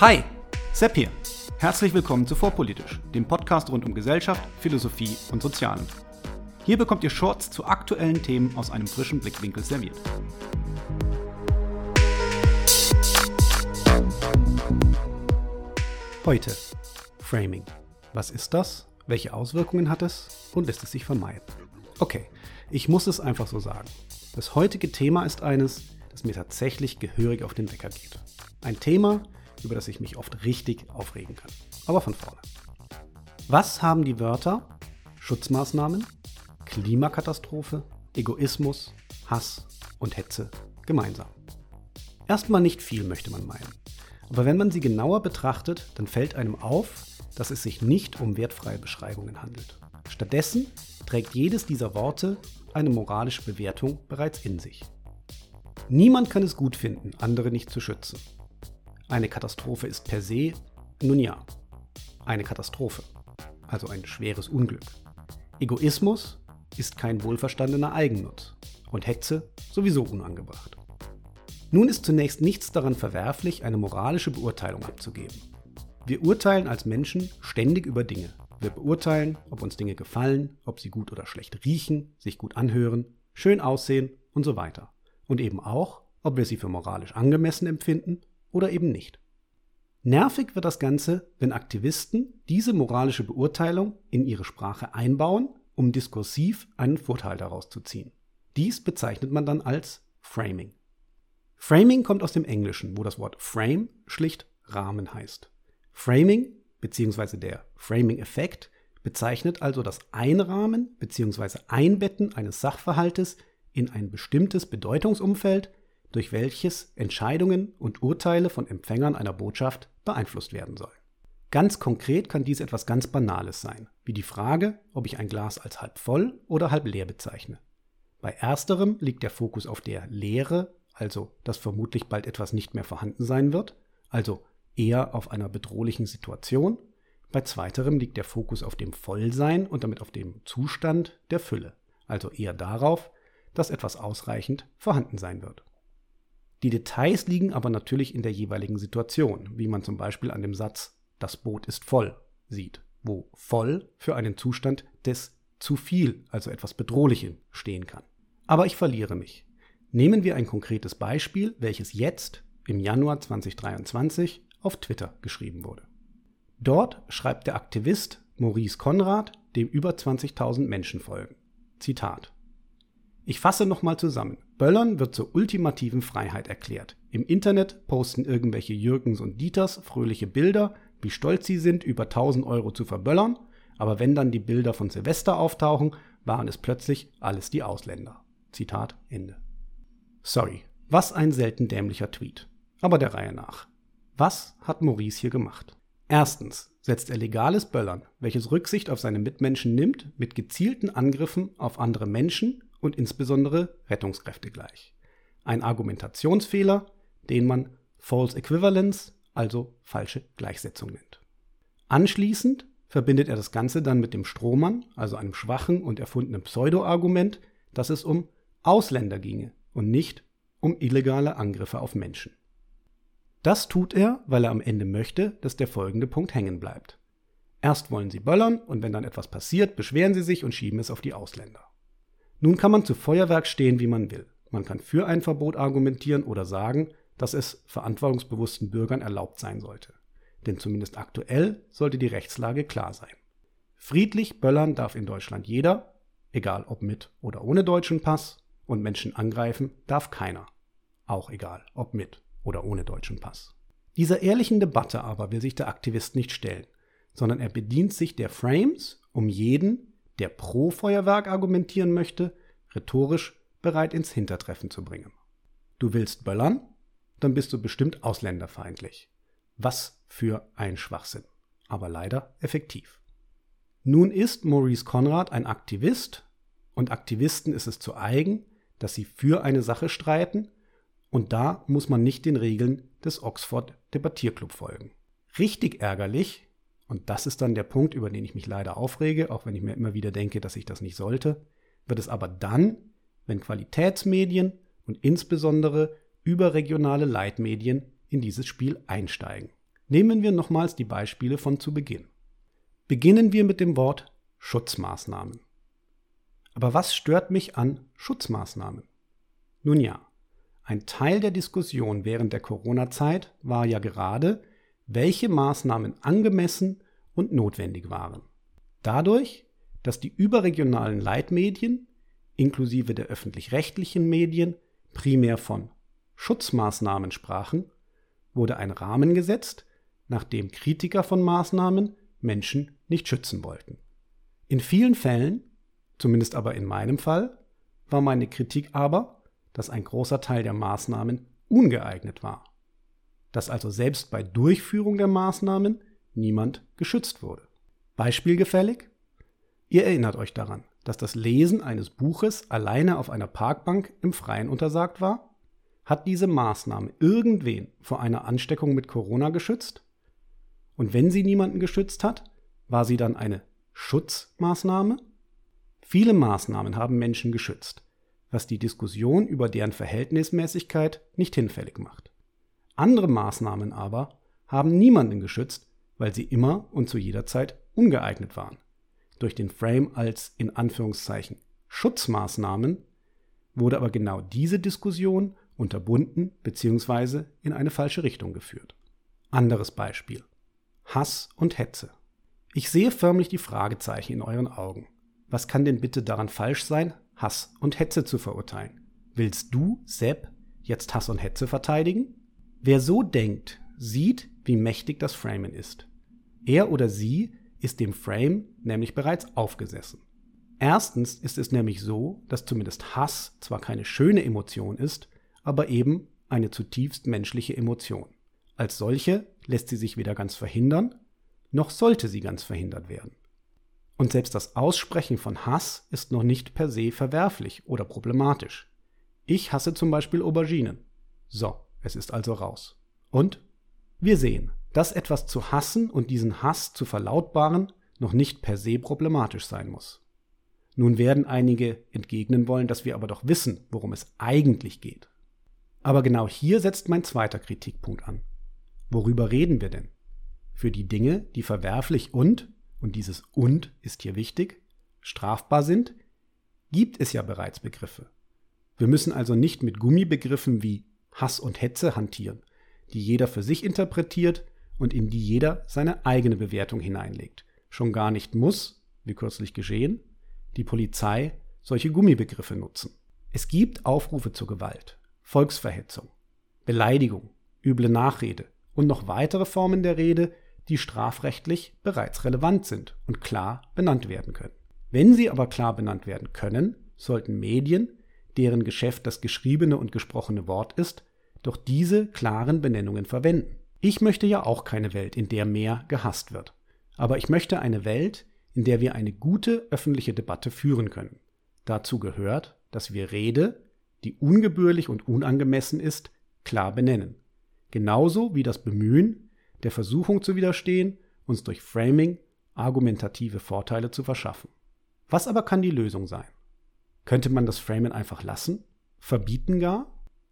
Hi, Sepp hier. Herzlich willkommen zu Vorpolitisch, dem Podcast rund um Gesellschaft, Philosophie und Sozialen. Hier bekommt ihr Shorts zu aktuellen Themen aus einem frischen Blickwinkel serviert. Heute Framing. Was ist das? Welche Auswirkungen hat es? Und lässt es sich vermeiden? Okay, ich muss es einfach so sagen. Das heutige Thema ist eines, das mir tatsächlich gehörig auf den Wecker geht. Ein Thema, über das ich mich oft richtig aufregen kann. Aber von vorne. Was haben die Wörter Schutzmaßnahmen, Klimakatastrophe, Egoismus, Hass und Hetze gemeinsam? Erstmal nicht viel, möchte man meinen. Aber wenn man sie genauer betrachtet, dann fällt einem auf, dass es sich nicht um wertfreie Beschreibungen handelt. Stattdessen trägt jedes dieser Worte eine moralische Bewertung bereits in sich. Niemand kann es gut finden, andere nicht zu schützen. Eine Katastrophe ist per se, nun ja, eine Katastrophe, also ein schweres Unglück. Egoismus ist kein wohlverstandener Eigennutz und Hetze sowieso unangebracht. Nun ist zunächst nichts daran verwerflich, eine moralische Beurteilung abzugeben. Wir urteilen als Menschen ständig über Dinge. Wir beurteilen, ob uns Dinge gefallen, ob sie gut oder schlecht riechen, sich gut anhören, schön aussehen und so weiter. Und eben auch, ob wir sie für moralisch angemessen empfinden oder eben nicht. Nervig wird das Ganze, wenn Aktivisten diese moralische Beurteilung in ihre Sprache einbauen, um diskursiv einen Vorteil daraus zu ziehen. Dies bezeichnet man dann als Framing. Framing kommt aus dem Englischen, wo das Wort Frame schlicht Rahmen heißt. Framing bzw. der Framing-Effekt bezeichnet also das Einrahmen bzw. Einbetten eines Sachverhaltes in ein bestimmtes Bedeutungsumfeld, durch welches Entscheidungen und Urteile von Empfängern einer Botschaft beeinflusst werden sollen. Ganz konkret kann dies etwas ganz Banales sein, wie die Frage, ob ich ein Glas als halb voll oder halb leer bezeichne. Bei ersterem liegt der Fokus auf der Leere, also dass vermutlich bald etwas nicht mehr vorhanden sein wird, also eher auf einer bedrohlichen Situation. Bei zweiterem liegt der Fokus auf dem Vollsein und damit auf dem Zustand der Fülle, also eher darauf, dass etwas ausreichend vorhanden sein wird. Die Details liegen aber natürlich in der jeweiligen Situation, wie man zum Beispiel an dem Satz Das Boot ist voll sieht, wo voll für einen Zustand des zu viel, also etwas Bedrohlichem, stehen kann. Aber ich verliere mich. Nehmen wir ein konkretes Beispiel, welches jetzt im Januar 2023 auf Twitter geschrieben wurde. Dort schreibt der Aktivist Maurice Konrad, dem über 20.000 Menschen folgen. Zitat. Ich fasse nochmal zusammen. Böllern wird zur ultimativen Freiheit erklärt. Im Internet posten irgendwelche Jürgens und Dieters fröhliche Bilder, wie stolz sie sind, über 1000 Euro zu verböllern, aber wenn dann die Bilder von Silvester auftauchen, waren es plötzlich alles die Ausländer. Zitat Ende. Sorry, was ein selten dämlicher Tweet. Aber der Reihe nach. Was hat Maurice hier gemacht? Erstens setzt er legales Böllern, welches Rücksicht auf seine Mitmenschen nimmt, mit gezielten Angriffen auf andere Menschen und insbesondere Rettungskräfte gleich. Ein Argumentationsfehler, den man False Equivalence, also falsche Gleichsetzung nennt. Anschließend verbindet er das Ganze dann mit dem Strohmann, also einem schwachen und erfundenen Pseudo-Argument, dass es um Ausländer ginge und nicht um illegale Angriffe auf Menschen. Das tut er, weil er am Ende möchte, dass der folgende Punkt hängen bleibt. Erst wollen sie böllern und wenn dann etwas passiert, beschweren sie sich und schieben es auf die Ausländer. Nun kann man zu Feuerwerk stehen, wie man will. Man kann für ein Verbot argumentieren oder sagen, dass es verantwortungsbewussten Bürgern erlaubt sein sollte. Denn zumindest aktuell sollte die Rechtslage klar sein. Friedlich böllern darf in Deutschland jeder, egal ob mit oder ohne deutschen Pass, und Menschen angreifen darf keiner, auch egal ob mit oder ohne deutschen Pass. Dieser ehrlichen Debatte aber will sich der Aktivist nicht stellen, sondern er bedient sich der Frames, um jeden, der pro Feuerwerk argumentieren möchte, rhetorisch bereit ins Hintertreffen zu bringen. Du willst böllern? Dann bist du bestimmt ausländerfeindlich. Was für ein Schwachsinn. Aber leider effektiv. Nun ist Maurice Conrad ein Aktivist und Aktivisten ist es zu eigen, dass sie für eine Sache streiten und da muss man nicht den Regeln des Oxford Debattierclub folgen. Richtig ärgerlich und das ist dann der Punkt, über den ich mich leider aufrege, auch wenn ich mir immer wieder denke, dass ich das nicht sollte, wird es aber dann, wenn Qualitätsmedien und insbesondere überregionale Leitmedien in dieses Spiel einsteigen. Nehmen wir nochmals die Beispiele von zu Beginn. Beginnen wir mit dem Wort Schutzmaßnahmen. Aber was stört mich an Schutzmaßnahmen? Nun ja, ein Teil der Diskussion während der Corona-Zeit war ja gerade, welche Maßnahmen angemessen und notwendig waren. Dadurch, dass die überregionalen Leitmedien inklusive der öffentlich-rechtlichen Medien primär von Schutzmaßnahmen sprachen, wurde ein Rahmen gesetzt, nachdem Kritiker von Maßnahmen Menschen nicht schützen wollten. In vielen Fällen zumindest aber in meinem Fall, war meine Kritik aber, dass ein großer Teil der Maßnahmen ungeeignet war. Dass also selbst bei Durchführung der Maßnahmen niemand geschützt wurde. Beispielgefällig? Ihr erinnert euch daran, dass das Lesen eines Buches alleine auf einer Parkbank im Freien untersagt war? Hat diese Maßnahme irgendwen vor einer Ansteckung mit Corona geschützt? Und wenn sie niemanden geschützt hat, war sie dann eine Schutzmaßnahme? Viele Maßnahmen haben Menschen geschützt, was die Diskussion über deren Verhältnismäßigkeit nicht hinfällig macht. Andere Maßnahmen aber haben niemanden geschützt, weil sie immer und zu jeder Zeit ungeeignet waren. Durch den Frame als in Anführungszeichen Schutzmaßnahmen wurde aber genau diese Diskussion unterbunden bzw. in eine falsche Richtung geführt. Anderes Beispiel. Hass und Hetze. Ich sehe förmlich die Fragezeichen in euren Augen. Was kann denn bitte daran falsch sein, Hass und Hetze zu verurteilen? Willst du, Sepp, jetzt Hass und Hetze verteidigen? Wer so denkt, sieht, wie mächtig das Framen ist. Er oder sie ist dem Frame nämlich bereits aufgesessen. Erstens ist es nämlich so, dass zumindest Hass zwar keine schöne Emotion ist, aber eben eine zutiefst menschliche Emotion. Als solche lässt sie sich weder ganz verhindern, noch sollte sie ganz verhindert werden. Und selbst das Aussprechen von Hass ist noch nicht per se verwerflich oder problematisch. Ich hasse zum Beispiel Auberginen. So, es ist also raus. Und wir sehen, dass etwas zu hassen und diesen Hass zu verlautbaren noch nicht per se problematisch sein muss. Nun werden einige entgegnen wollen, dass wir aber doch wissen, worum es eigentlich geht. Aber genau hier setzt mein zweiter Kritikpunkt an. Worüber reden wir denn? Für die Dinge, die verwerflich und und dieses und ist hier wichtig, strafbar sind, gibt es ja bereits Begriffe. Wir müssen also nicht mit Gummibegriffen wie Hass und Hetze hantieren, die jeder für sich interpretiert und in die jeder seine eigene Bewertung hineinlegt. Schon gar nicht muss, wie kürzlich geschehen, die Polizei solche Gummibegriffe nutzen. Es gibt Aufrufe zur Gewalt, Volksverhetzung, Beleidigung, üble Nachrede und noch weitere Formen der Rede, die strafrechtlich bereits relevant sind und klar benannt werden können. Wenn sie aber klar benannt werden können, sollten Medien, deren Geschäft das geschriebene und gesprochene Wort ist, doch diese klaren Benennungen verwenden. Ich möchte ja auch keine Welt, in der mehr gehasst wird. Aber ich möchte eine Welt, in der wir eine gute öffentliche Debatte führen können. Dazu gehört, dass wir Rede, die ungebührlich und unangemessen ist, klar benennen. Genauso wie das Bemühen, der Versuchung zu widerstehen, uns durch Framing argumentative Vorteile zu verschaffen. Was aber kann die Lösung sein? Könnte man das Framen einfach lassen? Verbieten gar?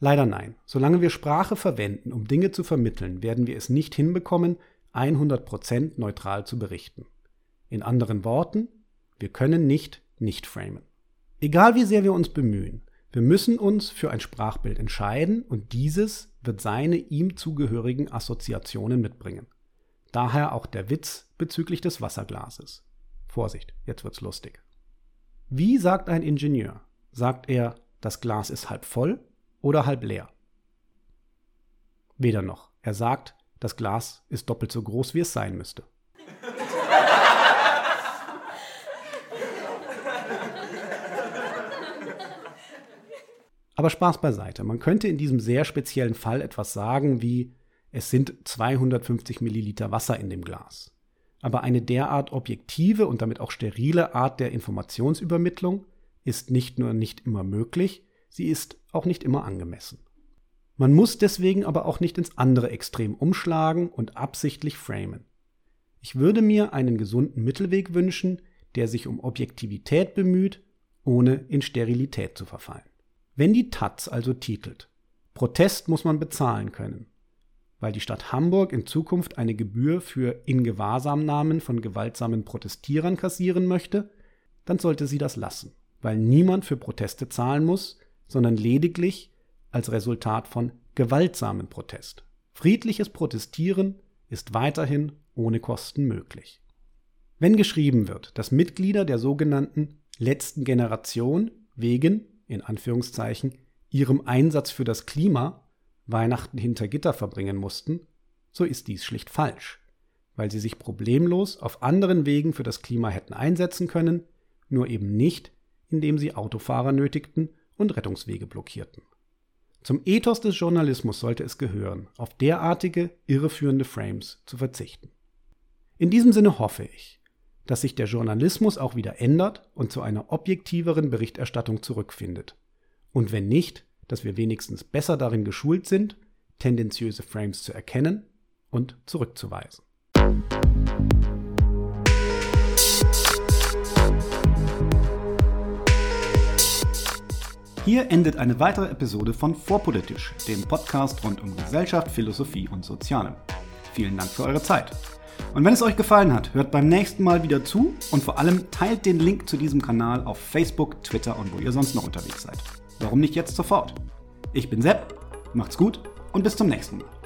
Leider nein. Solange wir Sprache verwenden, um Dinge zu vermitteln, werden wir es nicht hinbekommen, 100% neutral zu berichten. In anderen Worten, wir können nicht nicht framen. Egal wie sehr wir uns bemühen, wir müssen uns für ein Sprachbild entscheiden und dieses wird seine ihm zugehörigen Assoziationen mitbringen. Daher auch der Witz bezüglich des Wasserglases. Vorsicht, jetzt wird's lustig. Wie sagt ein Ingenieur? Sagt er, das Glas ist halb voll oder halb leer? Weder noch. Er sagt, das Glas ist doppelt so groß, wie es sein müsste. Aber Spaß beiseite. Man könnte in diesem sehr speziellen Fall etwas sagen wie, es sind 250 Milliliter Wasser in dem Glas. Aber eine derart objektive und damit auch sterile Art der Informationsübermittlung ist nicht nur nicht immer möglich, sie ist auch nicht immer angemessen. Man muss deswegen aber auch nicht ins andere Extrem umschlagen und absichtlich framen. Ich würde mir einen gesunden Mittelweg wünschen, der sich um Objektivität bemüht, ohne in Sterilität zu verfallen. Wenn die Taz also titelt, Protest muss man bezahlen können, weil die Stadt Hamburg in Zukunft eine Gebühr für Ingewahrsamnahmen von gewaltsamen Protestierern kassieren möchte, dann sollte sie das lassen, weil niemand für Proteste zahlen muss, sondern lediglich als Resultat von gewaltsamen Protest. Friedliches Protestieren ist weiterhin ohne Kosten möglich. Wenn geschrieben wird, dass Mitglieder der sogenannten letzten Generation wegen, in Anführungszeichen, ihrem Einsatz für das Klima Weihnachten hinter Gitter verbringen mussten, so ist dies schlicht falsch, weil sie sich problemlos auf anderen Wegen für das Klima hätten einsetzen können, nur eben nicht, indem sie Autofahrer nötigten und Rettungswege blockierten. Zum Ethos des Journalismus sollte es gehören, auf derartige irreführende Frames zu verzichten. In diesem Sinne hoffe ich, dass sich der Journalismus auch wieder ändert und zu einer objektiveren Berichterstattung zurückfindet. Und wenn nicht, dass wir wenigstens besser darin geschult sind, tendenziöse Frames zu erkennen und zurückzuweisen. Hier endet eine weitere Episode von Vorpolitisch, dem Podcast rund um Gesellschaft, Philosophie und Soziale. Vielen Dank für eure Zeit. Und wenn es euch gefallen hat, hört beim nächsten Mal wieder zu und vor allem teilt den Link zu diesem Kanal auf Facebook, Twitter und wo ihr sonst noch unterwegs seid. Warum nicht jetzt sofort? Ich bin Sepp, macht's gut und bis zum nächsten Mal.